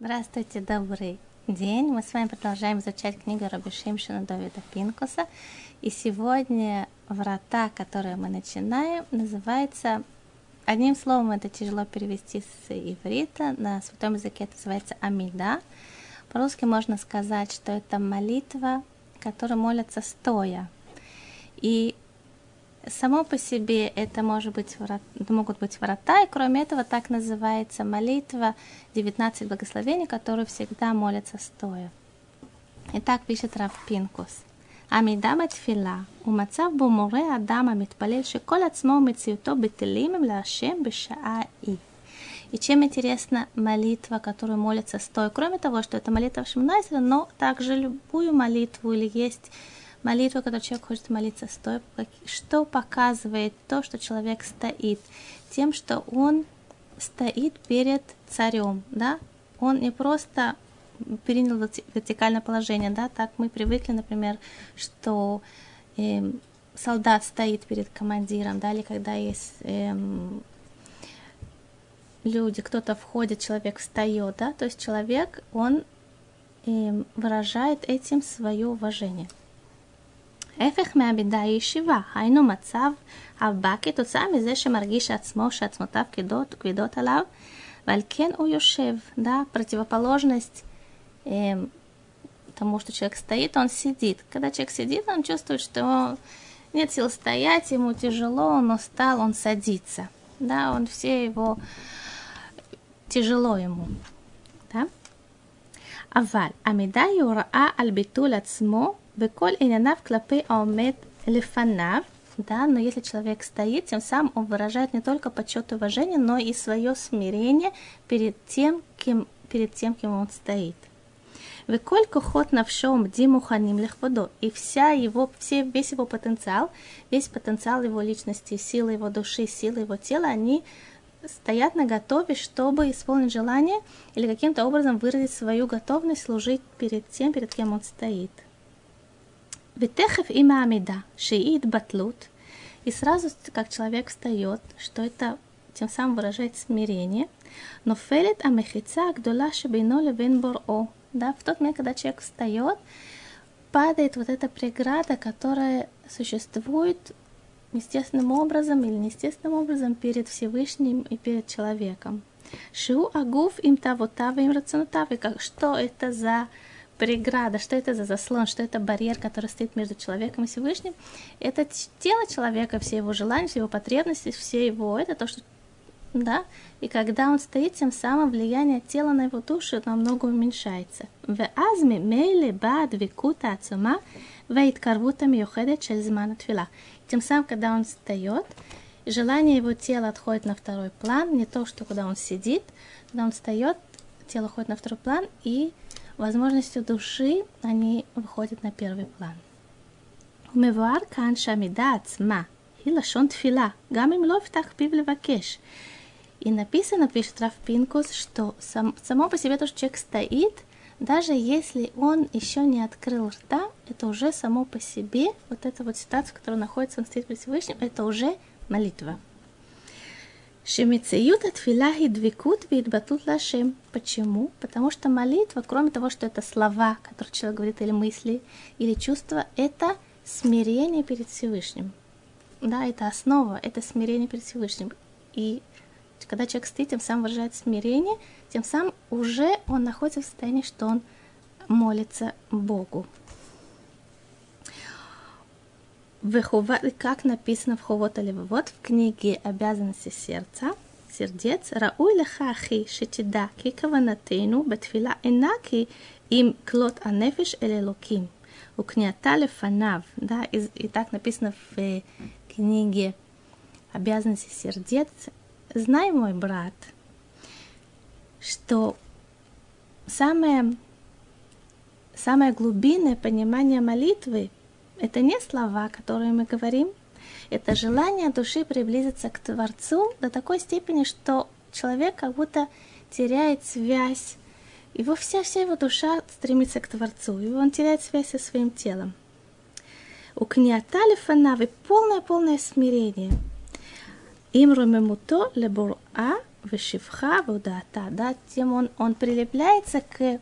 Здравствуйте, добрый день. Мы с вами продолжаем изучать книгу Раби Шимшина Давида Пинкуса. И сегодня врата, которые мы начинаем, называется... Одним словом, это тяжело перевести с иврита. На святом языке это называется амида. По-русски можно сказать, что это молитва, которая молятся стоя. И само по себе это может быть, могут быть врата, и кроме этого так называется молитва 19 благословений, которые всегда молятся стоя. Итак, пишет Рав Пинкус. עמידה בתפילה הוא מצב בו מורה האדם המתפלל שכל עצמו ומציאותו בטלים הם להשם בשעה היא. И чем интересна молитва, которую молится стоя, кроме того, что это молитва Шминайзера, но также любую молитву или есть молитву, когда человек хочет молиться стоя, что показывает то, что человек стоит, тем, что он стоит перед царем, да, он не просто принял вертикальное положение, да, так мы привыкли, например, что э, солдат стоит перед командиром, да, или когда есть э, люди, кто-то входит, человек встает, да, то есть человек, он э, выражает этим свое уважение. ההפך מהבידה היא ישיבה, היינו מצב הבא כתוצאה מזה שמרגיש עצמו שעצמותיו כבדות, כבדות עליו, ועל כן הוא יושב, да, противоположность э, тому, что человек стоит, он сидит. Когда человек сидит, он чувствует, что нет сил стоять, ему тяжело, он устал, он садится, да, он все его тяжело ему, да. אבל עמידה היא הוראה על ביטול עצמו Беколь и нянав клапы аумед лифанав. Да, но если человек стоит, тем самым он выражает не только почет и уважение, но и свое смирение перед тем, кем, перед тем, кем он стоит. Веколь кохот навшом диму ханим лихводо. И вся его, все, весь его потенциал, весь потенциал его личности, силы его души, силы его тела, они стоят на готове, чтобы исполнить желание или каким-то образом выразить свою готовность служить перед тем, перед кем он стоит. Ветехев и Амида, шиит батлут. И сразу, как человек встает, что это тем самым выражает смирение. Но фелит амехица гдула шибино левин боро. Да, в тот момент, когда человек встает, падает вот эта преграда, которая существует естественным образом или неестественным образом перед Всевышним и перед человеком. Шиу агуф им тавотава им рационотава. Как, что это за преграда, что это за заслон, что это барьер, который стоит между человеком и Всевышним. Это тело человека, все его желания, все его потребности, все его, это то, что да, и когда он стоит, тем самым влияние тела на его душу намного уменьшается. В азме мейле бад викута ацума вейткарвута миохедет шельзмана твила. Тем самым, когда он встает, желание его тела отходит на второй план, не то, что когда он сидит, когда он встает, тело уходит на второй план, и возможностью души они выходят на первый план. ומבואר כאן שהמידה עצמה היא לשון תפילה, גם אם לא יפתח פיו לבקש. И написано, пишет Раф Пинкус, что сам, само по себе то, что человек стоит, даже если он еще не открыл рта, это уже само по себе, вот эта вот ситуация, в которой находится он стоит перед Всевышним, это уже молитва. Шемицеют отфила и двикут видбатут лашем. Почему? Потому что молитва, кроме того, что это слова, которые человек говорит, или мысли, или чувства, это смирение перед Всевышним. Да, это основа, это смирение перед Всевышним. И когда человек стоит, тем самым выражает смирение, тем самым уже он находится в состоянии, что он молится Богу. Вехува, как написано в Ховота вот в книге «Обязанности сердца», сердец, Рауй лехахи шитида ки каванатейну бетфила инаки им клот анефиш элелоким. У княта лефанав, да, и, и так написано в э, книге «Обязанности сердец». Знай, мой брат, что самое, самое глубинное понимание молитвы – это не слова, которые мы говорим, это желание души приблизиться к Творцу до такой степени, что человек как будто теряет связь, его вся, вся его душа стремится к Творцу, и он теряет связь со своим телом. У книата лефанавы полное-полное смирение. Им ромемуто лебура вышивха вудата, да, тем он, он прилепляется к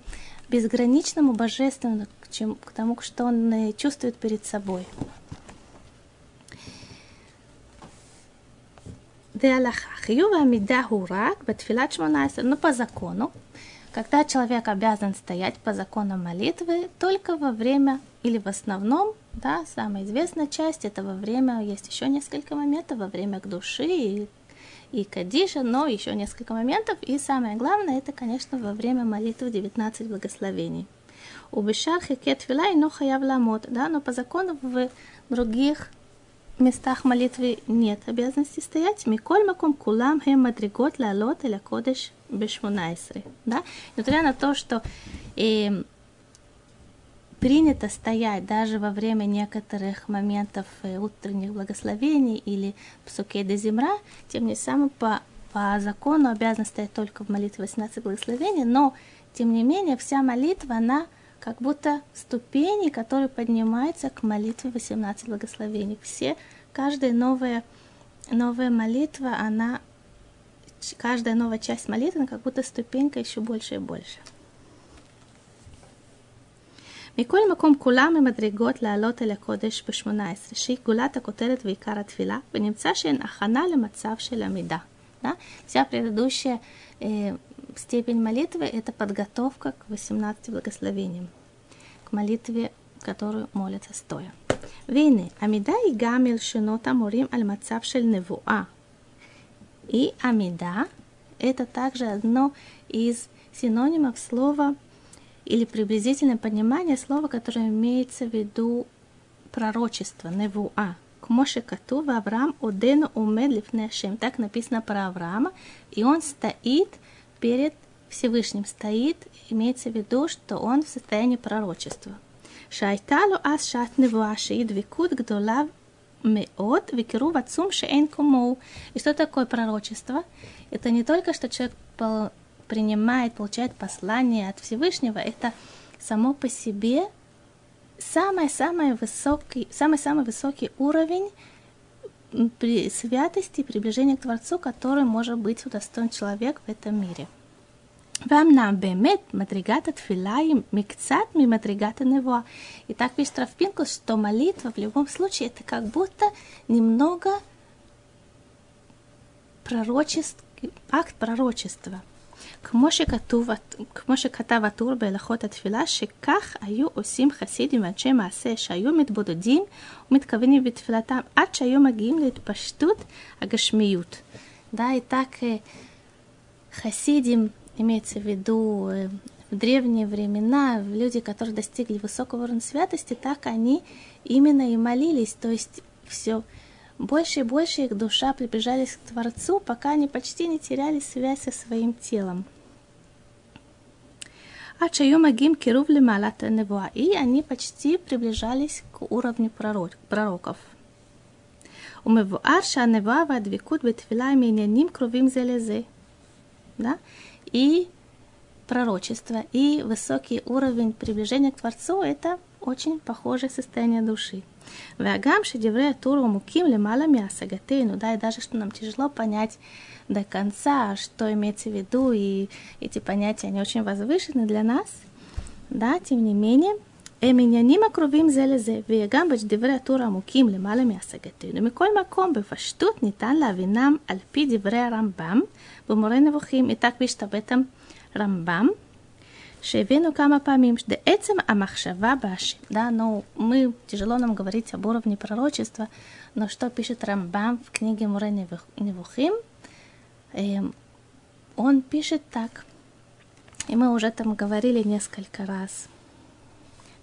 безграничному божественному, чем, к тому, что он э, чувствует перед собой. Но по закону, когда человек обязан стоять по законам молитвы только во время или в основном, да, самая известная часть это во время, есть еще несколько моментов, во время к души и, и кадиша, но еще несколько моментов. И самое главное, это, конечно, во время молитвы 19 благословений. У Бешар хекет фила и хаяв ламот, да, но по закону в других местах молитвы нет обязанности стоять. Миколь маком кулам хем мадригот лалот или кодеш бешмунайсры. Да? Несмотря на то, что э, принято стоять даже во время некоторых моментов э, утренних благословений или псуке де земра, тем не самым по, по закону обязан стоять только в молитве 18 благословений, но тем не менее вся молитва, она как будто ступени, которые поднимаются к молитве 18 благословений. Все, каждая новая, новая молитва, она, каждая новая часть молитвы, она как будто ступенька еще больше и больше. מכל מקום כולם ממדרגות לעלות אל הקודש ב-18, שהיא גולת הכותרת ועיקר התפילה, ונמצא שהן הכנה למצב של עמידה. Да? Вся предыдущая э, степень молитвы – это подготовка к 18 благословениям, к молитве, которую молятся стоя. Вейны, Амида и Гамил Шинота Морим Аль-Мацав Невуа. И Амида – это также одно из синонимов слова или приблизительное понимание слова, которое имеется в виду пророчество, невуа. К Моше Кату в Авраам Одену Умедлив Нешем. Так написано про Авраама, и он стоит перед Всевышним стоит, имеется в виду, что он в состоянии пророчества. Шайталу ас шатны ваши двикут гдолав меот викеру вацум шеэн кумоу. И что такое пророчество? Это не только, что человек принимает, получает послание от Всевышнего, это само по себе самый-самый высокий, самый-самый высокий уровень при святости, приближения к Творцу, который может быть удостоен человек в этом мире. ואמנם באמת מדרגת התפילה היא מקצת ממדרגת הנבואה. И так пишет Рафпинкус, что молитва в любом случае это как будто немного пророческий, акт пророчества. כמו, שכתוב, כמו שכתב הטור בהלכות התפילה, שכך היו עושים חסידים ואנשי מעשה שהיו מתבודדים ומתכוונים בתפילתם עד שהיו מגיעים להתפשטות הגשמיות. Да, и так хасидим имеется в виду в древние времена, люди, которые достигли высокого уровня святости, так они именно и молились, то есть все больше и больше их душа приближались к Творцу, пока они почти не теряли связь со своим телом. עד שהיו מגיעים קירוב למעלת הנבואה, и они почти приближались к уровню пророков. ומבואר שהנבואה והדבקות בתפילה הם עניינים קרובים זה לזה. Да? И пророчество, и высокий уровень приближения к Творцу – это очень похожее состояние души. והגם שדברי הטור עמוקים למעלה מהשגתנו, да, и даже что нам тяжело понять до конца, что имеется в виду, и эти понятия, они очень возвышены для нас, да, тем не менее, הם עניינים הקרובים זה לזה, וגם בדברי הטור עמוקים למעלה מהשגתנו. מכל מקום, בפשטות ניתן להבינם על פי דברי הרמב"ם במורה נבוכים. איתה כפי שאתה בטח רמב"ם, שהבאנו כמה פעמים, שעצם המחשבה בהשם, да, но мы, тяжело нам говорить об уровне пророчества, но что пишет Рамбам в книге Муре Невухим, эм, он пишет так, и мы уже там говорили несколько раз.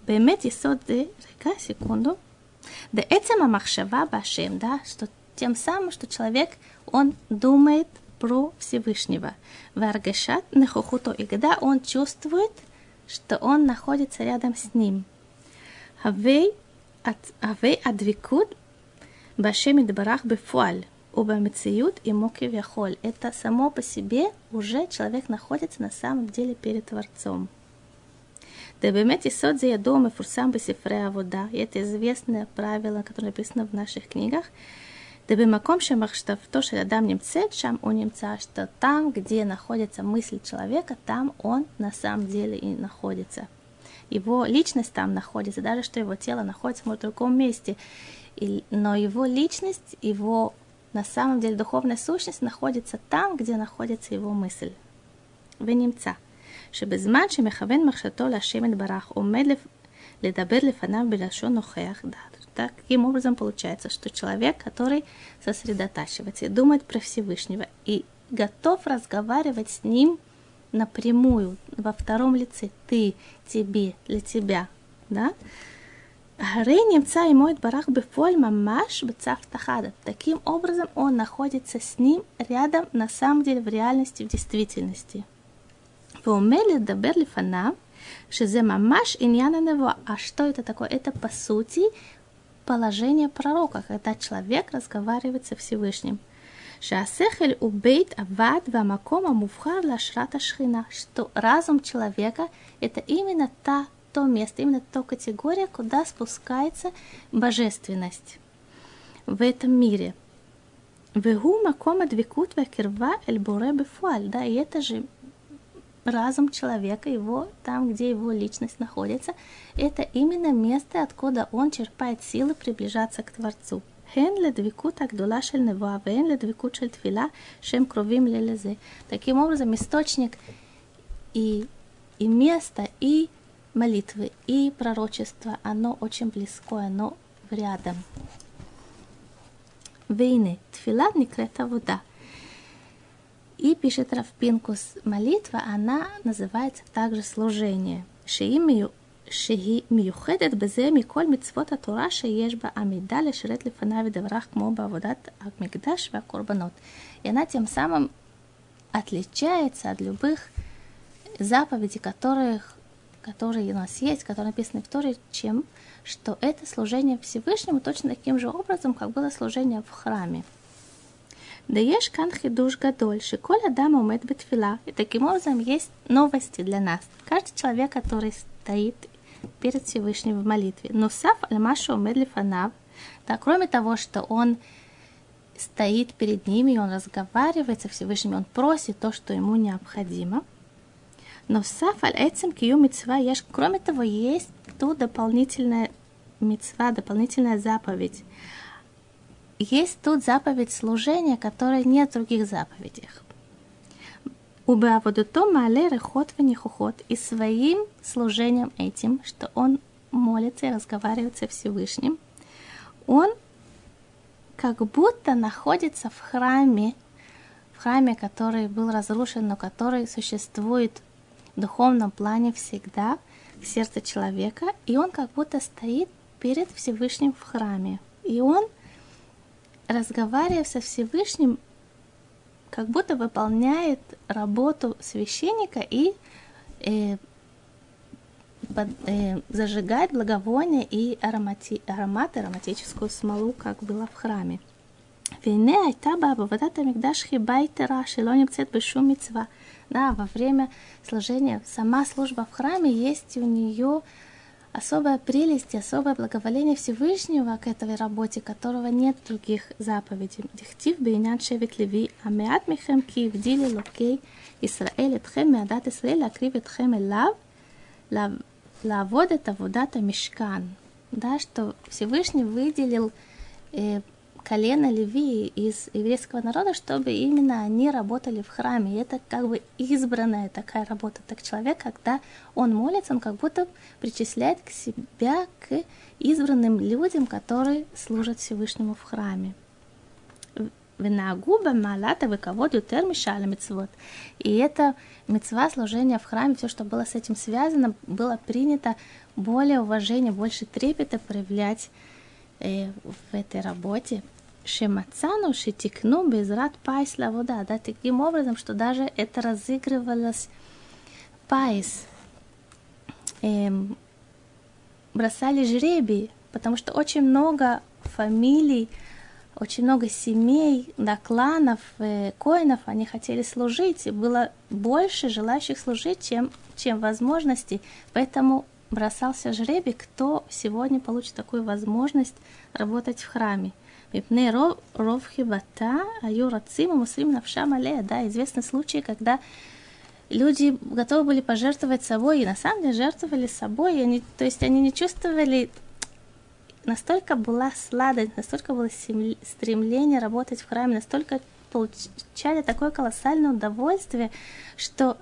באמת יסוד זה, רגע, секунду, בעצם המחשבה בהשם, да, что тем самым, что человек, он думает про Всевышнего. Варгешат нехохуто. И когда он чувствует, что он находится рядом с ним. Авей адвикут башем идбарах бефуаль. Убамициют и муки вяхоль. Это само по себе уже человек находится на самом деле перед Творцом. Да Дебемет Исот за ядом и фурсам бисифрея вода. И это известное правило, которое написано в наших книгах. דבמקום שמחשבתו של אדם נמצאת, שם он נמצא, что там, где находится мысль человека, там он на самом деле и находится. Его личность там находится, даже что его тело находится может, в другом месте. И, но его личность, его на самом деле духовная сущность находится там, где находится его мысль. ונמצא שבזמן שמכוון מחשבתו להשם יתברך עומד לדבר לפניו בלשון נוכח דעת. Таким образом получается, что человек, который сосредотачивается и думает про Всевышнего и готов разговаривать с ним напрямую, во втором лице «ты», «тебе», «для тебя», да? Гары немца и моет барах бефоль бы бецавтахада. Таким образом, он находится с ним рядом, на самом деле, в реальности, в действительности. Вумели дабер лифана, шизе мамаш иньяна него. А что это такое? Это, по сути, положение пророка, когда человек разговаривает со Всевышним. Шасехель убейт авад вамакома муфхар лашрата шхина, что разум человека – это именно та, то место, именно то категория, куда спускается божественность в этом мире. Вегу макома двикут вакирва эль буре бефуаль, да, и это же разум человека, его там, где его личность находится, это именно место, откуда он черпает силы приближаться к Творцу. הן לדבקות הגדולה של נבואה והן לדבקות של תפילה שהם קרובים לי לזה. Таким образом, источник и, и место, и молитвы, и пророчество, оно очень близко, оно рядом. והנה, תפילה נקראת עבודה. И пишет Равпинкус, молитва, она называется также служение. Шиимию שהיא מיוחדת בזה מכל מצוות התורה שיש בה עמידה לשרת לפניו ודברך כמו בעבודת המקדש והקורבנות. И она тем самым отличается от любых заповедей, которых, которые у нас есть, которые написаны в Торе, чем что это служение Всевышнему точно таким же образом, как было служение в храме. Да ешь кан хидуш гадоль, шиколь адам умет бетфила. И таким образом есть новости для нас. Каждый человек, который стоит перед Всевышним в молитве. Но сав аль-машу медлифанав, да, кроме того, что он стоит перед ними, и он разговаривает со Всевышним, он просит то, что ему необходимо. Но саф аль этим кию митцва еш, кроме того, есть тут дополнительная митцва, дополнительная заповедь. Есть тут заповедь служения, которой нет в других заповедях. Убаводуто мале рехот ванихухот и своим служением этим, что он молится и разговаривает со Всевышним, он как будто находится в храме, в храме, который был разрушен, но который существует в духовном плане всегда в сердце человека, и он как будто стоит перед Всевышним в храме. И он, разговаривая со Всевышним, как будто выполняет работу священника и э, под, э, зажигает благовоние и аромати, аромат, ароматическую смолу, как было в храме. Вене айта баба, вот это мигдашхи байта раши, лонимцет бешу. Да, во время служения, сама служба в храме есть у нее особая прелесть особое благоволение Всевышнего к этой работе, которого нет других заповедей. דכתיב בעניין שבט לוי, המעט מכם כי הבדיל אלוקי ישראל אתכם מעדת ישראל להקריב אתכם אליו לעבוד את עבודת המשכן. Да, что Всевышний выделил э, колено Леви из еврейского народа, чтобы именно они работали в храме. И это как бы избранная такая работа. Так человек, когда он молится, он как будто причисляет к себя к избранным людям, которые служат Всевышнему в храме. ונהגו בה מעלה וכבוד יותר משאר מצוות. И это мицва служения в храме, все, что было с этим связано, было принято более уважения, больше трепета проявлять э, в этой работе. שמצאנו שתיקנו בעזרה פייס עבודה, да, таким образом, что даже это разыгрывалось פייס. Эм, бросали жребий, потому что очень много фамилий, очень много семей, да, кланов, э, коинов, они хотели служить, и было больше желающих служить, чем, чем возможностей, поэтому бросался жребий, кто сегодня получит такую возможность работать в храме. מפני רוב חיבתה, היו רצים, מוסרים נפשם עליה. Да, известны случаи, когда люди готовы были пожертвовать собой, и на самом деле жертвовали собой, и они, то есть они не чувствовали, настолько была сладость, настолько было стремление работать в храме, настолько получали такое колоссальное удовольствие, что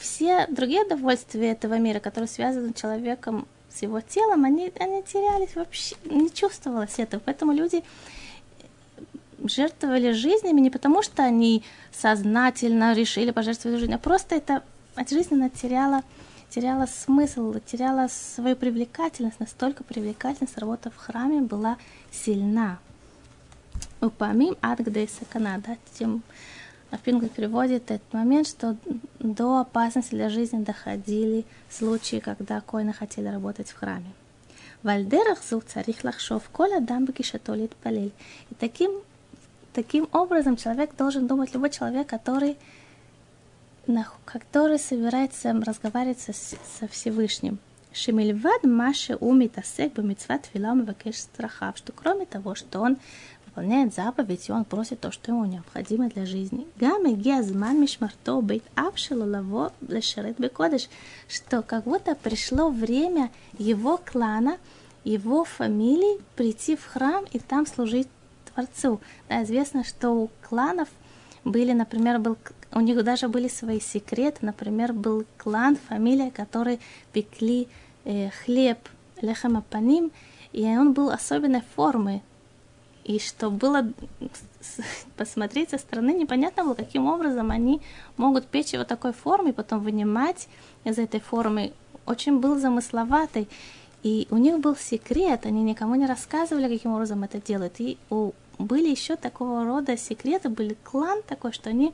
все другие удовольствия этого мира, которые связаны с человеком, с его телом, они, они терялись вообще, не чувствовалось этого. Поэтому люди жертвовали жизнями не потому, что они сознательно решили пожертвовать жизнью, а просто это жизнь она теряла, теряла смысл, теряла свою привлекательность, настолько привлекательность работа в храме была сильна. Упамим ад сакана, да, тем Афингл переводит этот момент, что до опасности для жизни доходили случаи, когда коины хотели работать в храме. Вальдерах зу царих лахшов, коля дам бекишатолит палиль. И таким, таким образом человек должен думать, любой человек, который, который собирается разговаривать со, со Всевышним. Шемильвад Маши умит асек бамитсват филам вакеш страхав, что кроме того, что он выполняет заповедь, и он просит то, что ему необходимо для жизни. Гамма гиазман мишмарто бейт апшилу лаво лешерет бекодыш, что как будто пришло время его клана, его фамилии прийти в храм и там служить Творцу. Да, известно, что у кланов были, например, был, у них даже были свои секреты. Например, был клан, фамилия, которые пекли э, хлеб лехамапаним, и он был особенной формы, и что было посмотреть со стороны, непонятно было, каким образом они могут печь его такой форме, потом вынимать из этой формы. Очень был замысловатый. И у них был секрет, они никому не рассказывали, каким образом это делают. И у, были еще такого рода секреты, были клан такой, что они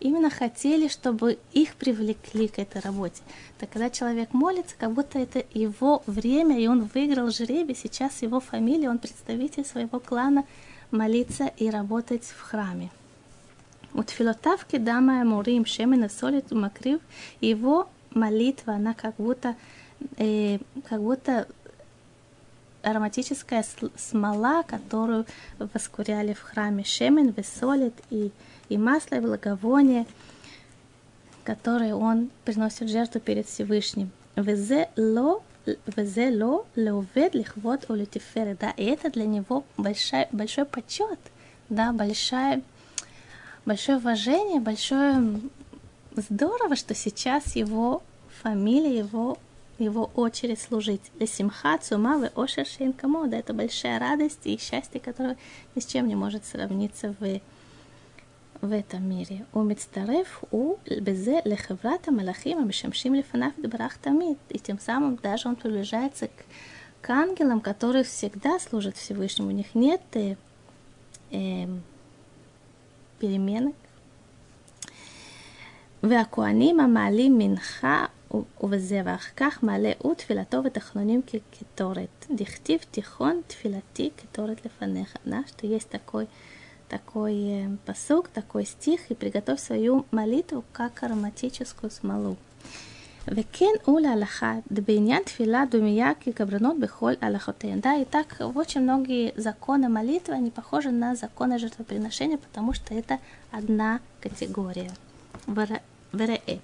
именно хотели, чтобы их привлекли к этой работе. Так когда человек молится, как будто это его время, и он выиграл жребий, сейчас его фамилия, он представитель своего клана, молиться и работать в храме. Вот филотавки дама Мурим Шемена Солит Макрив, его молитва, она как будто, э, как будто ароматическая смола, которую воскуряли в храме Шемен, Весолит и и масло и благовоние, которое он приносит в жертву перед Всевышним. Везе ло везе ло леувед лихвот улетиферы. Да, и это для него большой, большой почет, да, большое, большое уважение, большое здорово, что сейчас его фамилия, его его очередь служить. Лесимха, цума, ошер шейнкамо. Да, это большая радость и счастье, которое ни с чем не может сравниться в в этом мире. הוא מצטרף הוא בזה לחברת המלאכים המשמשים לפניו יתברך תמיד. И тем самым даже он приближается к, к ангелам, которые всегда служат Всевышнему. У них нет э, э, переменок. והכהנים המעלים מנחה ובזה ואחר כך מעלה הוא תפילתו ותחנונים כקטורת. דכתיב תיכון תפילתי קטורת לפניך. Да, что есть такой такой э, посук, такой стих, и приготовь свою молитву как ароматическую смолу. וכן הוא להלכה, בעניין תפילה דומיה כקברנות בכל הלכותיהן. Да, и так очень многие законы молитвы, они похожи на законы жертвоприношения, потому что это одна категория. וראה.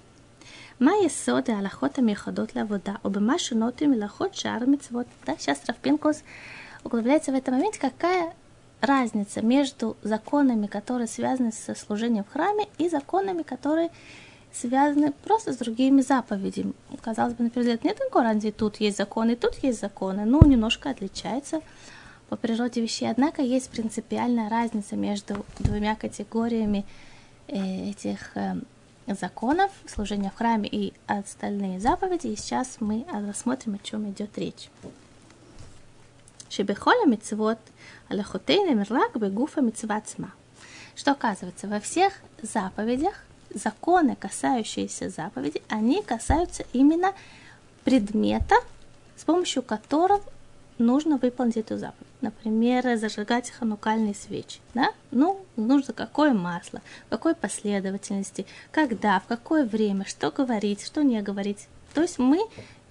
מה יסוד ההלכות המיוחדות לעבודה, או במה שונות ממלאכות שאר המצוות? Да, сейчас Равпинкус углубляется в этом моменте, какая разница между законами, которые связаны со служением в храме, и законами, которые связаны просто с другими заповедями. Казалось бы, на первый взгляд, нет никакой разницы, тут есть законы, и тут есть законы, ну, немножко отличается по природе вещей. Однако есть принципиальная разница между двумя категориями э, этих э, законов, служения в храме и остальные заповеди. И сейчас мы рассмотрим, о чем идет речь. Шебехоля мецвод аляхутейна мирлак бегуфа мецвацма. Что оказывается, во всех заповедях, законы, касающиеся заповеди, они касаются именно предмета, с помощью которого нужно выполнить эту заповедь. Например, зажигать ханукальные свечи. Да? Ну, нужно какое масло, в какой последовательности, когда, в какое время, что говорить, что не говорить. То есть мы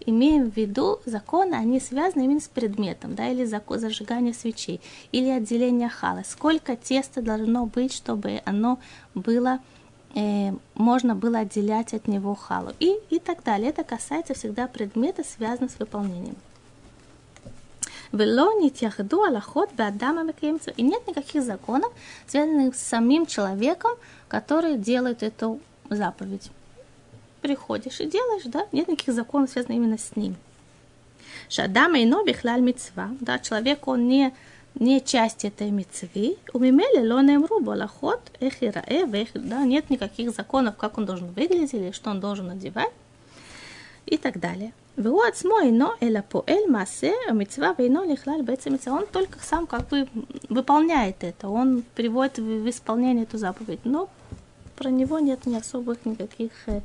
имеем в виду законы, они связаны именно с предметом, да, или закон зажигания свечей, или отделение хала. Сколько теста должно быть, чтобы оно было, э, можно было отделять от него халу, и, и так далее. Это касается всегда предмета, связанного с выполнением. Вело нитяхду аллахот беадама И нет никаких законов, связанных с самим человеком, который делает эту заповедь. Приходишь и делаешь, да, нет никаких законов, связанных именно с ним. Шадама и ноби хлаль мецва, да, человек, он не, не часть этой мецвы, у мимели лонем рубу лохот, эх и раэ, да, нет никаких законов, как он должен выглядеть или что он должен надевать и так далее. Веу отсмо ино эла поэль массе, митцва вейно лихлаль бецемица. Он только сам как бы выполняет это, он приводит в исполнение эту заповедь. Но про него нет ни особых никаких э,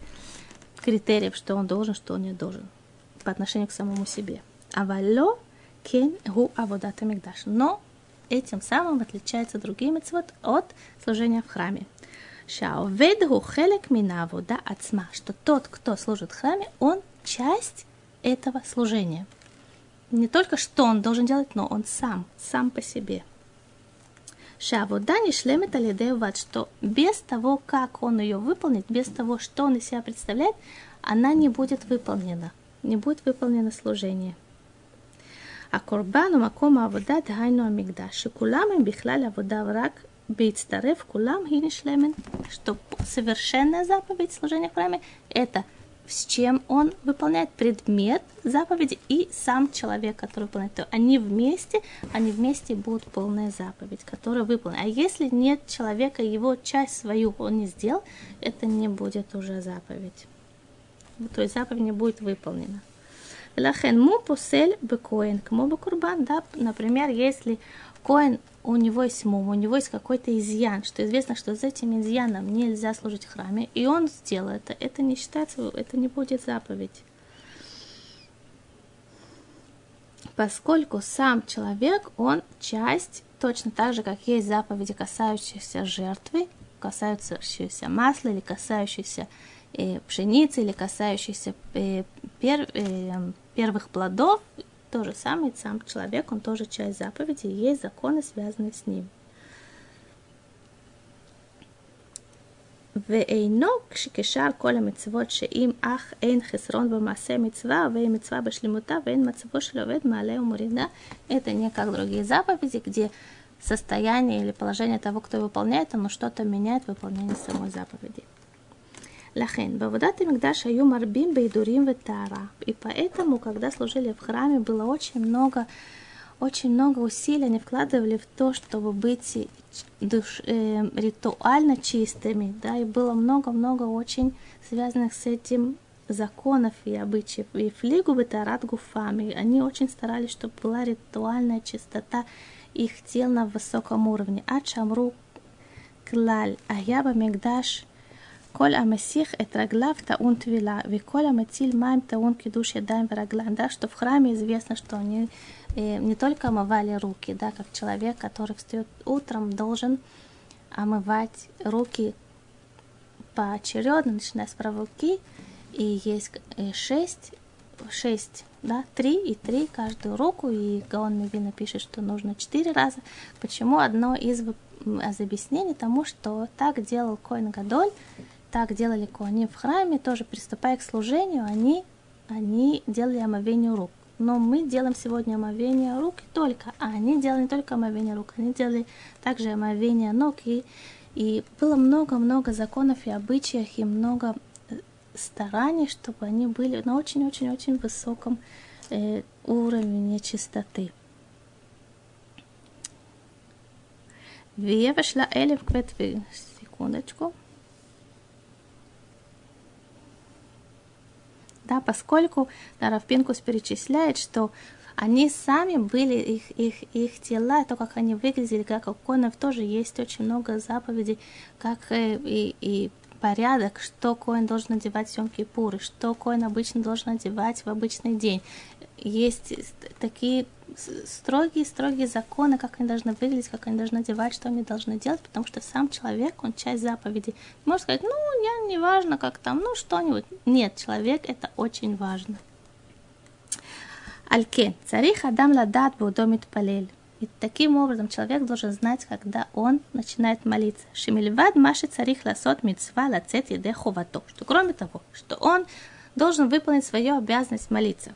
критериев, что он должен, что он не должен по отношению к самому себе. Авалло кен гу аводата мигдаш. Но этим самым отличается другим мецвод от служения в храме. Шао ведгу хелек минавода ацма, что тот, кто служит в храме, он часть этого служения. Не только что он должен делать, но он сам, сам по себе. Шавода не шлемет алидееват, что без того, как он ее выполнит, без того, что он из себя представляет, она не будет выполнена, не будет выполнено служение. А корбану макома авода дайну амигда, шикулам им бихлаль авода враг бейцтарев кулам хинишлемен, что совершенная заповедь служения в храме – это – с чем он выполняет предмет заповеди и сам человек, который выполняет. То они вместе, они вместе будут полная заповедь, которая выполнена. А если нет человека, его часть свою он не сделал, это не будет уже заповедь. То есть заповедь не будет выполнена. Лахен му посель бекоин, кому бы курбан, да, например, если коин у него есть мум, у него есть какой-то изъян, что известно, что с этим изъяном нельзя служить в храме, и он сделал это, это не считается, это не будет заповедь. Поскольку сам человек, он часть, точно так же, как есть заповеди, касающиеся жертвы, касающиеся масла или касающиеся э, пшеницы или касающиеся э, пер, э, первых плодов то же самое, сам человек, он тоже часть заповеди, и есть законы, связанные с ним. ואינו כשאר כל המצוות שאם אך אין חסרון במעשה מצווה ואין מצווה בשלמותה ואין מצבו של עובד מעלה ומורידה. Это не как другие заповеди, где состояние или положение того, кто выполняет, оно что-то меняет в выполнении самой заповеди. Лахен, Бавудат и Мигдаш Аю Марбим Бейдурим Ветара. И поэтому, когда служили в храме, было очень много, очень много усилий они вкладывали в то, чтобы быть душ, э, ритуально чистыми, да, и было много-много очень связанных с этим законов и обычаев. И флигу бетарат гуфами. Они очень старались, чтобы была ритуальная чистота их тел на высоком уровне. А чамру клаль, а я бы мигдаш כל המסיך את רגליו טעון טבילה, וכל המטיל מים טעון קידוש ידיים ורגליים. Да, что в храме известно, что они э, не только омывали руки, да, как человек, который встает утром, должен омывать руки поочередно, начиная с правой руки, и есть шесть, шесть, да, три и три каждую руку, и Гаон Мивина пишет, что нужно четыре раза. Почему? Одно из из объяснений тому, что так делал Коин Гадоль, так делали коани в храме, тоже приступая к служению, они, они делали омовение рук. Но мы делаем сегодня омовение рук только, а они делали не только омовение рук, они делали также омовение ног. И, и было много-много законов и обычаев, и много э, стараний, чтобы они были на очень-очень-очень высоком э, уровне чистоты. Вева шла Элев Кветви. Секундочку. Да, поскольку Равпинкус перечисляет, что они сами были, их, их, их тела, то, как они выглядели, как у конов, тоже есть очень много заповедей, как э, и, и порядок, что коин должен надевать в Йом-Кипур, что коин обычно должен надевать в обычный день. Есть такие строгие-строгие законы, как они должны выглядеть, как они должны одевать, что они должны делать, потому что сам человек, он часть заповедей. Можно сказать, ну, я не важно, как там, ну, что-нибудь. Нет, человек это очень важно. Альке, царих Адам ладат будомит палель. И таким образом человек должен знать, когда он начинает молиться. Шемильвад маши царих ласот митцва лацет еде хувато. Что кроме того, что он должен выполнить свою обязанность молиться.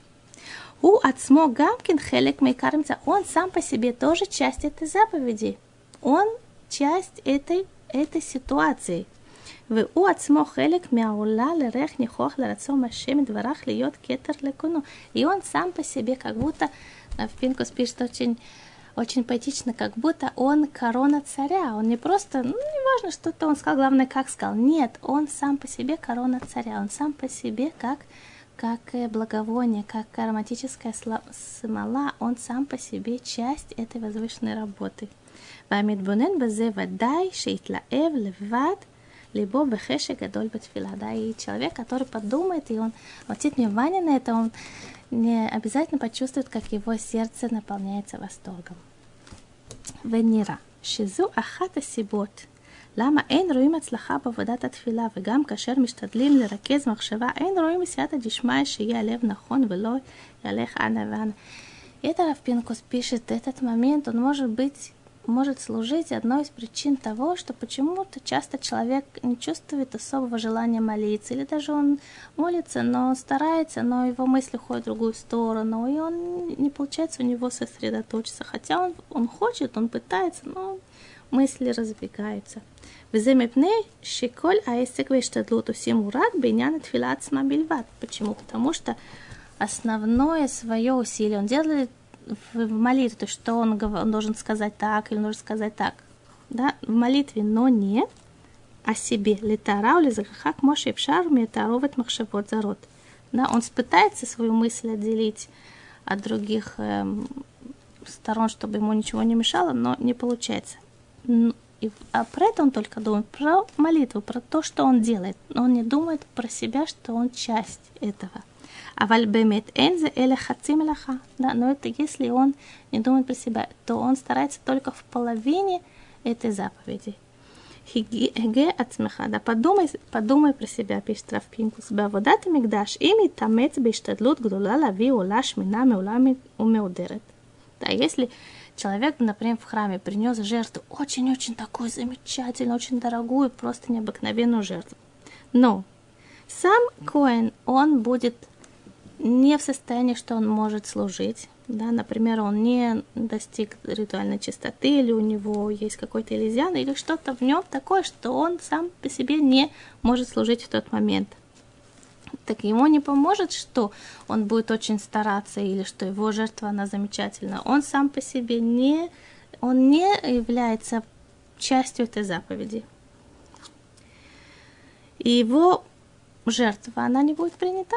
У Ацмо Гамкин Хелек Мейкармца, он сам по себе тоже часть этой заповеди. Он часть этой, этой ситуации. Вы у Ацмо Хелек Мяула Лерех Нихох Ларацо Машем Дворах Льет Кетер Лекуну. И он сам по себе как будто, в Пинкус пишет очень очень поэтично, как будто он корона царя. Он не просто, ну, не важно, что-то он сказал, главное, как сказал. Нет, он сам по себе корона царя, он сам по себе как как благовоние, как ароматическая смола. Он сам по себе часть этой возвышенной работы. והמתבונן בזה ודאי שהתלהב לבד либо бехешек гадоль батфила, да, и человек, который подумает, и он обратит внимание на это, он не обязательно почувствует, как его сердце наполняется восторгом. ונראה שזו אחת הסיבות למה אין רואים הצלחה בעבודת התפילה וגם כאשר משתדלים לרכז מחשבה אין רואים מסייעתא דשמיא שיהיה הלב נכון ולא ילך אנה ואנה. Это Равпинкус пишет, этот момент, он может быть может служить одной из причин того, что почему-то часто человек не чувствует особого желания молиться, или даже он молится, но старается, но его мысли ходят в другую сторону, и он не получается у него сосредоточиться. Хотя он, он хочет, он пытается, но мысли разбегаются. А Почему? Потому что основное свое усилие он делает в молитве, то что он, он должен сказать так или нужно сказать так, да, в молитве, но не о себе. Литара или захахак моши пшар метаровать махшевод зарод. Да, он пытается свою мысль отделить от других эм, сторон, чтобы ему ничего не мешало, но не получается и а про это он только думает, про молитву, про то, что он делает. но Он не думает про себя, что он часть этого. А вальбемет энзе или хацим лаха. Да, но это если он не думает про себя, то он старается только в половине этой заповеди. Хиге от смеха, да, подумай, подумай про себя, пишет Равпинку, себя водат мигдаш, ими тамец биштадлут гдулала ви улаш минами улами умеудерет. Да, если человек, например, в храме принес жертву, очень-очень такую замечательную, очень дорогую, просто необыкновенную жертву. Но сам Коэн, он будет не в состоянии, что он может служить. Да, например, он не достиг ритуальной чистоты, или у него есть какой-то иллюзиан, или что-то в нем такое, что он сам по себе не может служить в тот момент. Так ему не поможет, что он будет очень стараться, или что его жертва, она замечательна. Он сам по себе не, он не является частью этой заповеди. И его жертва, она не будет принята.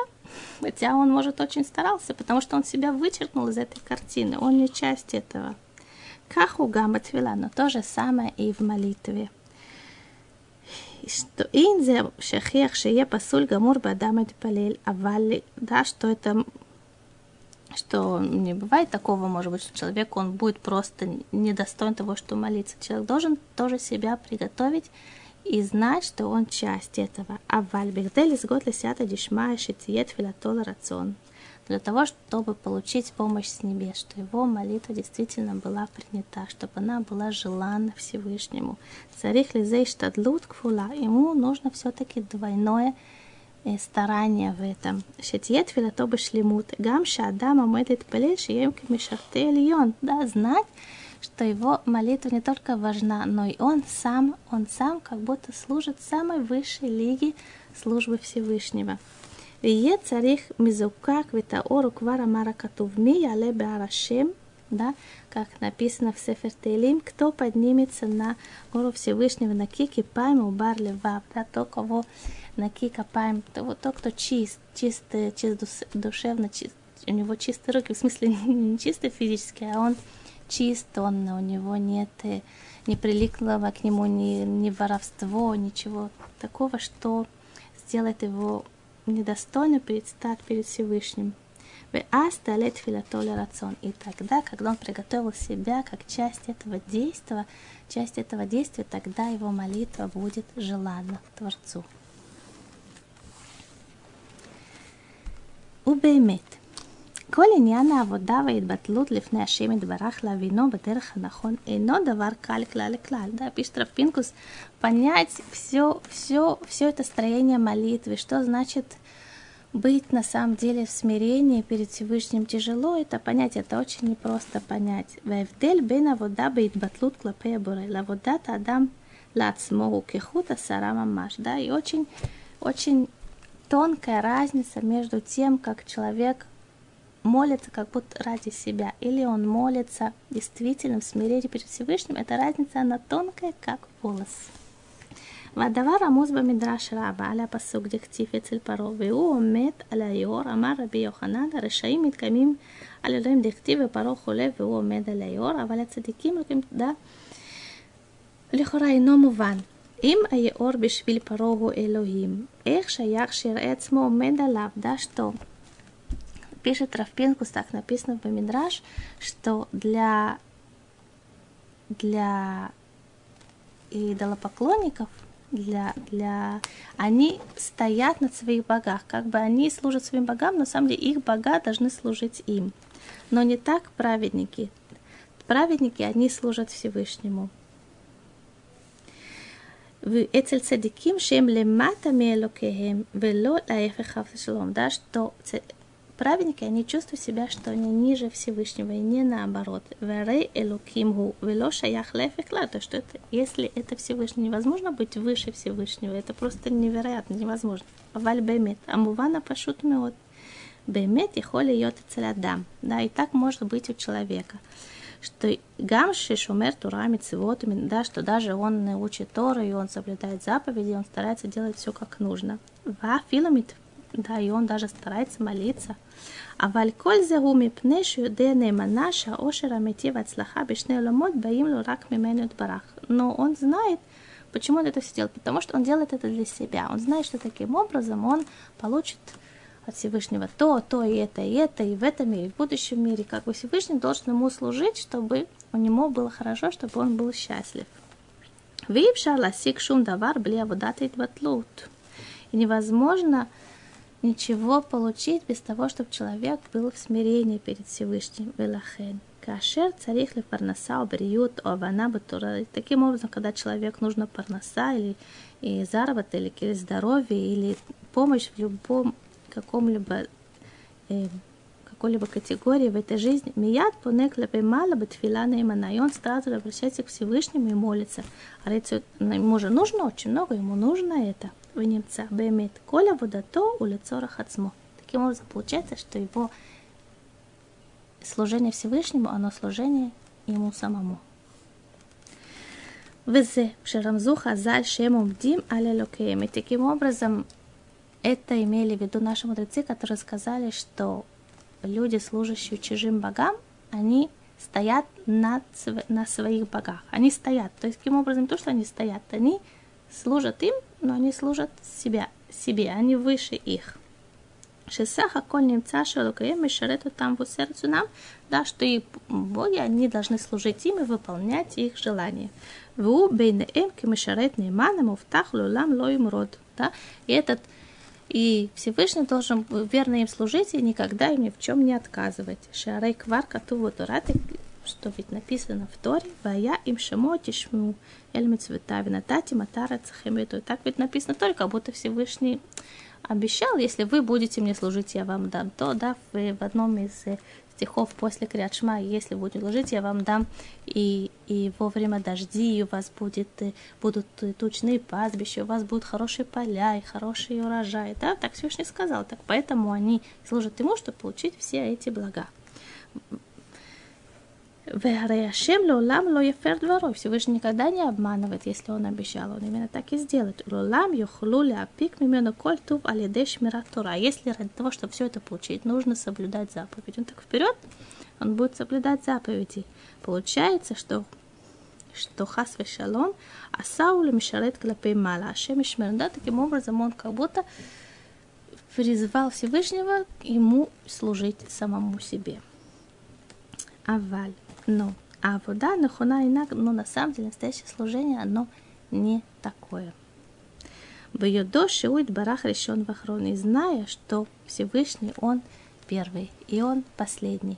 Хотя он, может, очень старался, потому что он себя вычеркнул из этой картины. Он не часть этого. Каху гамбатвила, но то же самое и в молитве. Что инзе шахех шее пасуль гамур бадам палель авали, да, что это что не бывает такого, может быть, что человек, он будет просто недостоин того, что молиться. Человек должен тоже себя приготовить и знать, что он часть этого. А вальбигдель год лисята дишмая шитиет филатола рацион. Для того, чтобы получить помощь с небес, что его молитва действительно была принята, чтобы она была желанна Всевышнему. Царих лизей штадлут кфула. Ему нужно все-таки двойное э, старание в этом. Шетиет филато шлемут. Гам шадам амедет палель шием кемишарте Да, знать, что его молитва не только важна, но и он сам, он сам как будто служит самой высшей лиге службы Всевышнего. Вие царих мизукак витаору квара мара катув ми яле беарашем, да, как написано в Сефер Тейлим, кто поднимется на гору Всевышнего на кики пайм у бар левав, да, то, кого на кика пайм, то, то, кто чист, чист, чист душевно, чист, у него чистые руки, в смысле не чисто физически, а он чист, он, у него нет, не приликлого к нему ни, ни воровство, ничего такого, что сделает его недостойно предстать перед Всевышним. И тогда, когда он приготовил себя как часть этого действия, часть этого действия, тогда его молитва будет желанна Творцу. Убеймет – כל עניין העבודה וההתבטלות לפני השם יתברך להבינו בדרך הנכון אינו דבר קל כלל לכלל. Да, пишет Рафпинкус, понять все, все, все это строение молитвы, что значит быть на самом деле в смирении перед Всевышним тяжело, это понять, это очень непросто понять. וההבדל בין עבודה בהתבטלות כלפי הבורא לעבודת האדם לעצמו הוא כחוט השרה ממש, да, и очень, очень тонкая разница между тем, как человек молится как будто ради себя, или он молится действительно в смирении перед Всевышним, эта разница, она тонкая, как волос. והדבר רמוז במדרש רבה על הפסוק דכתיב אצל פרעה והוא עומד על היאור אמר רבי יוחנן הרשעים מתקיימים על אלוהים דכתיב ופרעה חולה והוא עומד על היאור אבל הצדיקים לוקחים תודה לכאורה אינו מובן אם היאור בשביל פרעה הוא אלוהים איך שייך שיראה עצמו עומד עליו да что пишет Рафпинкус, так написано в Мидраш, что для, для идолопоклонников для, для... Они стоят на своих богах, как бы они служат своим богам, но на самом деле их бога должны служить им. Но не так праведники. Праведники, они служат Всевышнему. ואצל צדיקים שהם למטה מאלוקיהם ולא להפך חס ושלום, да, что праведники, они чувствуют себя, что они ниже Всевышнего, и не наоборот. Верей элукимгу, вело шаях лефекла, то что это, если это Всевышний, невозможно быть выше Всевышнего, это просто невероятно, невозможно. Валь бемет, амувана пашут меот. Бемет и холи йот адам. Да, и так может быть у человека что гамши шумер тура митцвот, да, что даже он учит Тору, и он соблюдает заповеди, он старается делать все как нужно. Ва филамит да, и он даже старается молиться. А вальколь зегу мипне шюде нейманаша ошера мети вацлаха бишне ломот баим лурак мименют барах. Но он знает, почему он это все делает, потому что он делает это для себя. Он знает, что таким образом он получит от Всевышнего то, то и это, и это, и в этом мире, и в будущем мире. Как бы Всевышний должен ему служить, чтобы у него было хорошо, чтобы он был счастлив. Випша ласик шум давар бле водатый батлут. И невозможно ничего получить без того, чтобы человек был в смирении перед Всевышним. Велахен. Кашер царих ли парнаса обриют ована батура. Таким образом, когда человек нужно парнаса или и заработок, или, или здоровье, или помощь в любом каком-либо э, какой-либо категории в этой жизни, мият понек лепеймала бетфила наимана, и он сразу же обращается к Всевышнему и молится. А ему же нужно очень много, ему нужно это. В немца бемет коля вудато у лицо рахацмо. Таким образом, получается, что его служение Всевышнему, оно служение ему самому. Везе пшерамзу хазаль шем умдим алелокеем. И таким образом, это имели в виду наши мудрецы, которые сказали, что люди, служащие чужим богам, они стоят на, на своих богах. Они стоят. То есть, таким образом, то, что они стоят, они служат им, но они служат себя, себе, они выше их. Шесаха коль немца шелукаем и шарету там в сердцу нам, да, что и боги, они должны служить им и выполнять их желания. Ву бейнеем кемешарет нейманом уфтах лулам лоим род. Да, и этот и Всевышний должен верно им служить и никогда им ни в чем не отказывать. Шарей квар катуву тураты, что ведь написано в Торе, «Вая им шамо тишму эль митцвета винатати матара цахемету». Так ведь написано Торе, как будто Всевышний обещал, если вы будете мне служить, я вам дам то, да, в, в одном из э, стихов после Криадшма, если будете служить, я вам дам и, и во время дождей у вас будет, э, будут тучные пастбища, у вас будут хорошие поля и хороший урожай, да, так Всевышний сказал, так поэтому они служат ему, чтобы получить все эти блага. Вегаре Ашем лолам ло ефер дворой. Всевышний никогда не обманывает, если он обещал, он именно так и сделает. Лолам юхлу апик мимену коль тув алидеш миратура. А если ради того, чтобы все это получить, нужно соблюдать заповедь. Он так вперед, он будет соблюдать заповеди. Получается, что что хас шалом, а Сауль мишарет клапей мала, Ашем. Да, таким образом он как будто призвал Всевышнего ему служить самому себе. Аваль. Но. А вода нахуна инак, но на самом деле настоящее служение, оно не такое. Бьёдо шиуит барах решен в охране, зная, что Всевышний, Он первый, и Он последний.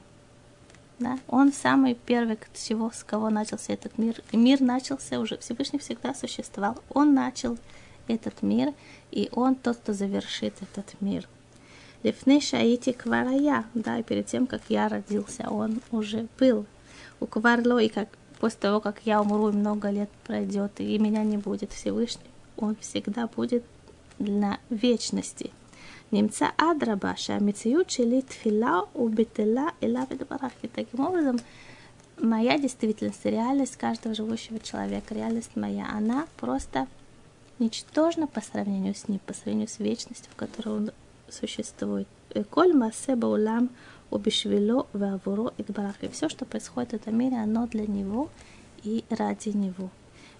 Да? Он самый первый, всего, с кого начался этот мир. И мир начался уже, Всевышний всегда существовал. Он начал этот мир, и Он тот, кто завершит этот мир. Лифней шаити кварая, да, и перед тем, как я родился, Он уже был у Кварло, и как после того, как я умру, и много лет пройдет, и меня не будет Всевышний, он всегда будет на вечности. Немца Адраба, Шамициют Шили Тфила Убетела Эла И таким образом, моя действительность, реальность каждого живущего человека, реальность моя, она просто ничтожна по сравнению с ним, по сравнению с вечностью, в которой он существует. Э, Коль Масе Баулам убишвило вавуро идбарах. И все, что происходит в этом мире, оно для него и ради него.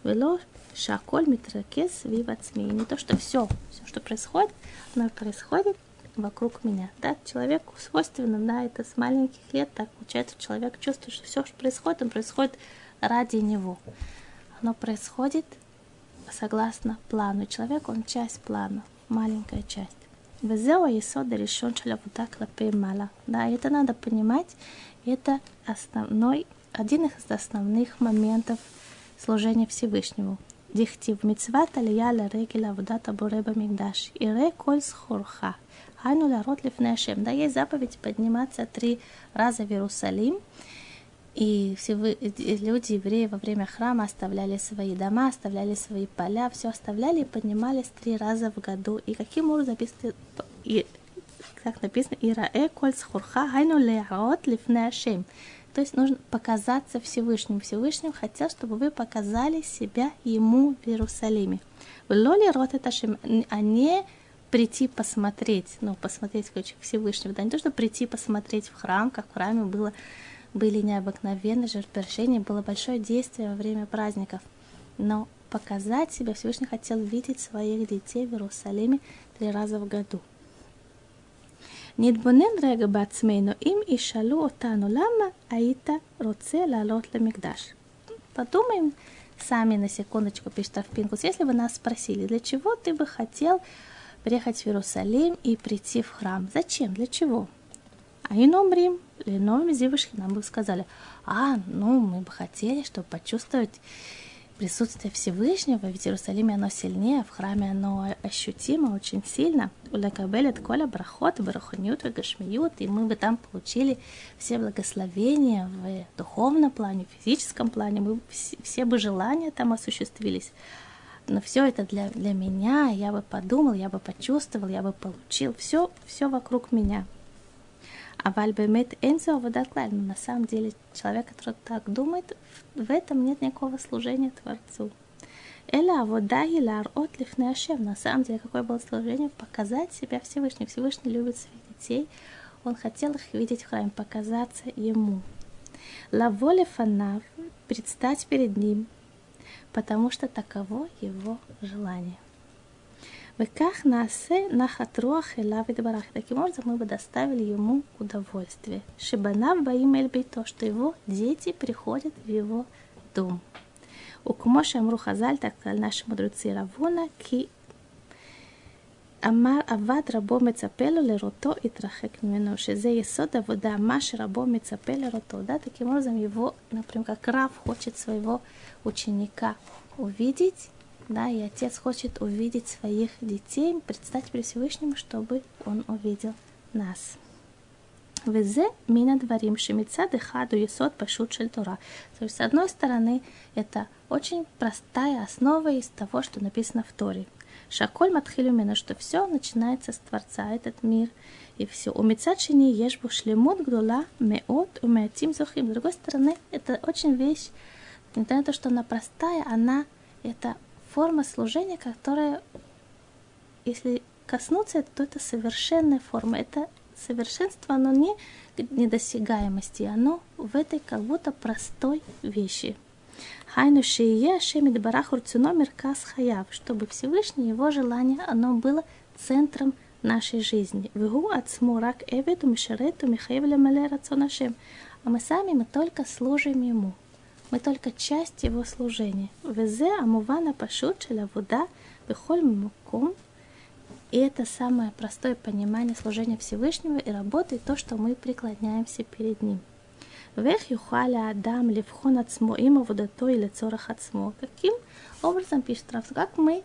Вело шаколь митракес вивацми. Не то, что все, все, что происходит, оно происходит вокруг меня. Да, человеку свойственно, да, это с маленьких лет так получается, человек чувствует, что все, что происходит, он происходит ради него. Оно происходит согласно плану. Человек, он часть плана, маленькая часть. Везео Исода решен шалявуда мала. Да, это надо понимать. Это основной, один из основных моментов служения Всевышнему. Дихтив мицват алияля регеля вудата буреба мигдаш. И реколь схорха. Айну ларот лифнешем. Да, есть заповедь подниматься три раза в Иерусалим и все вы, люди, евреи во время храма оставляли свои дома, оставляли свои поля, все оставляли и поднимались три раза в году. И каким образом написано, и, как написано, «Ираэ коль схурха хайну леаот лифне ашем». То есть нужно показаться Всевышним. Всевышним хотел, чтобы вы показали себя Ему в Иерусалиме. В лоли рот это а не прийти посмотреть, ну, посмотреть, короче, Всевышнего, да, не то, что прийти посмотреть в храм, как в храме было, были необыкновенные жертвоприношения, было большое действие во время праздников, но показать себя Всевышний хотел видеть своих детей в Иерусалиме три раза в году. נתבונן רגע בעצמנו, אם ישאלו אותנו למה היית רוצה לעלות למקדש. Подумаем сами на секундочку, пишет Равпинкус, если бы нас спросили, для чего ты бы хотел приехать в Иерусалим и прийти в храм? Зачем? Для чего? А и новыми девушки нам бы сказали, а, ну, мы бы хотели, чтобы почувствовать присутствие Всевышнего, ведь в Иерусалиме оно сильнее, в храме оно ощутимо очень сильно. Улякабелет коля брахот, барахонют, гашмиют, и мы бы там получили все благословения в духовном плане, в физическом плане, мы, все бы желания там осуществились. Но все это для, для меня, я бы подумал, я бы почувствовал, я бы получил, все, все вокруг меня. А вальбемет энзо водоклаль. Но на самом деле человек, который так думает, в этом нет никакого служения Творцу. Эля вода и от лифне ашем. На самом деле, какое было служение? Показать себя Всевышнему. Всевышний любит своих детей. Он хотел их видеть в храме, показаться ему. Лаволе фанав, предстать перед ним, потому что таково его желание Веках насе нахатруах элав барах. Таким образом, мы бы доставили ему удовольствие. Шибанав баим эль то, что его дети приходят в его дом. У Кумоша Амру Хазаль, так сказали наши мудрецы Равуна, ки אמר עבד רבו מצפה לו לראותו התרחק ממנו, שזה יסוד עבודה, מה שרבו מצפה לראותו. Да, таким образом его, например, как Рав хочет своего ученика увидеть, да, и отец хочет увидеть своих детей, предстать перед Всевышним, чтобы он увидел нас. Везе мина дворим шемица дехаду есот пашут шель Тора. То есть, с одной стороны, это очень простая основа из того, что написано в Торе. Шаколь матхилюмина, что все начинается с Творца, этот мир, и все. У Мицачини ешбу шлемут гдула меот умеатим зухим. С другой стороны, это очень вещь, на то, что она простая, она это форма служения, которая, если коснуться, то это совершенная форма. Это совершенство, оно не недосягаемости, оно в этой как будто простой вещи. Хайну шие шемид барах урцуно меркас хаяв, чтобы Всевышний его желание, оно было центром нашей жизни. Вегу от смурак эведу мишарету михаевля мале рацонашем. А мы сами, мы только служим ему. Мы только часть его служения. Везе амувана пашут шелавуда бехоль мукум. И это самое простое понимание служения Всевышнего и работы, то, что мы преклоняемся перед ним. Вех юхаля адам левхон ацмо им авудато или цорах ацмо. Каким образом, пишет Раф, как мы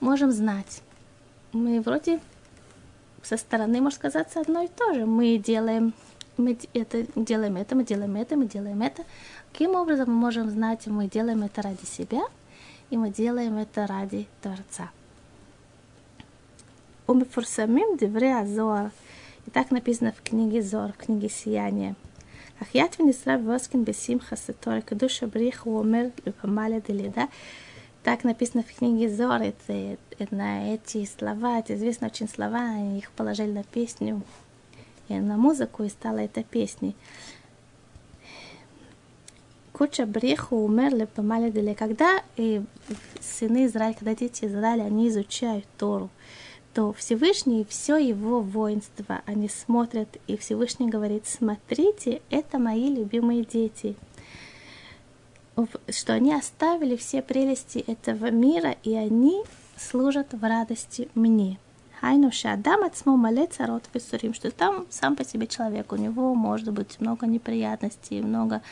можем знать? Мы вроде со стороны, может сказаться, одно и то же. Мы делаем мы это делаем это, мы делаем это, мы делаем это. Каким образом мы можем знать, мы делаем это ради себя, и мы делаем это ради Творца. Умифурсамим девре Азор. И так написано в книге Зор, в книге Сияния. Ахьят венесра воскин бесим хасатор, кадуша брих умер люпамаля делида. Так написано в книге Зор, это, это, на эти слова, это известно очень слова, их положили на песню, на музыку, и стала эта песней. Куча бреху умерли помаледили. Когда и сыны Израиля, когда дети Израиля, они изучают Тору, то Всевышний все его воинство, они смотрят, и Всевышний говорит, смотрите, это мои любимые дети, что они оставили все прелести этого мира, и они служат в радости мне. Хайну Шадам Ацмо Мале Царот Висурим, что там сам по себе человек, у него может быть много неприятностей, много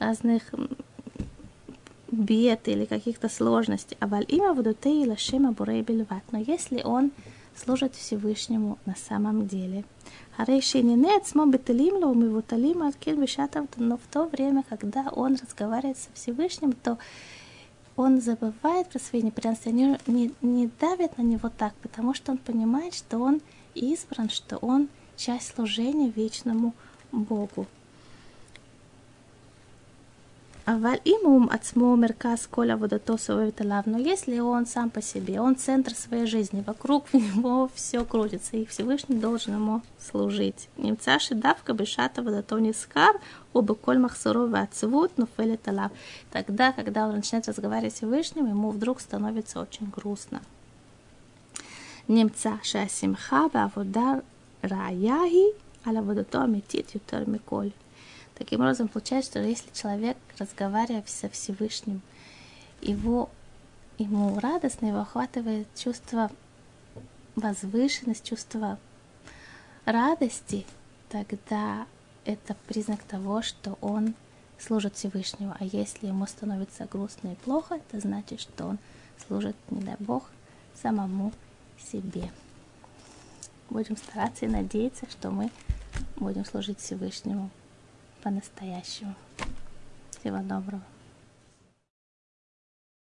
разных бед или каких-то сложностей. А валь има вудутей лашема бурей бельват. Но если он служит Всевышнему на самом деле. Вишатав, но в то время, когда он разговаривает со Всевышним, то он забывает про свои неприятности, они не, не давят на него так, потому что он понимает, что он избран, что он часть служения вечному Богу. Аваль имум ацмо мерказ коля водотосовый талав. Но если он сам по себе, он центр своей жизни, вокруг него все крутится, и Всевышний должен ему служить. Немцаши давка бешата водотони скар, оба коль махсурова отцвут, но фели талав. Тогда, когда он начинает разговаривать с Всевышним, ему вдруг становится очень грустно. Немца шасимха баводар раяги, аля водото аметит ютер миколь. Таким образом, получается, что если человек, разговаривая со Всевышним, его, ему радостно, его охватывает чувство возвышенности, чувство радости, тогда это признак того, что он служит Всевышнему. А если ему становится грустно и плохо, это значит, что он служит, не дай Бог, самому себе. Будем стараться и надеяться, что мы будем служить Всевышнему по-настоящему. Всего доброго.